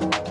you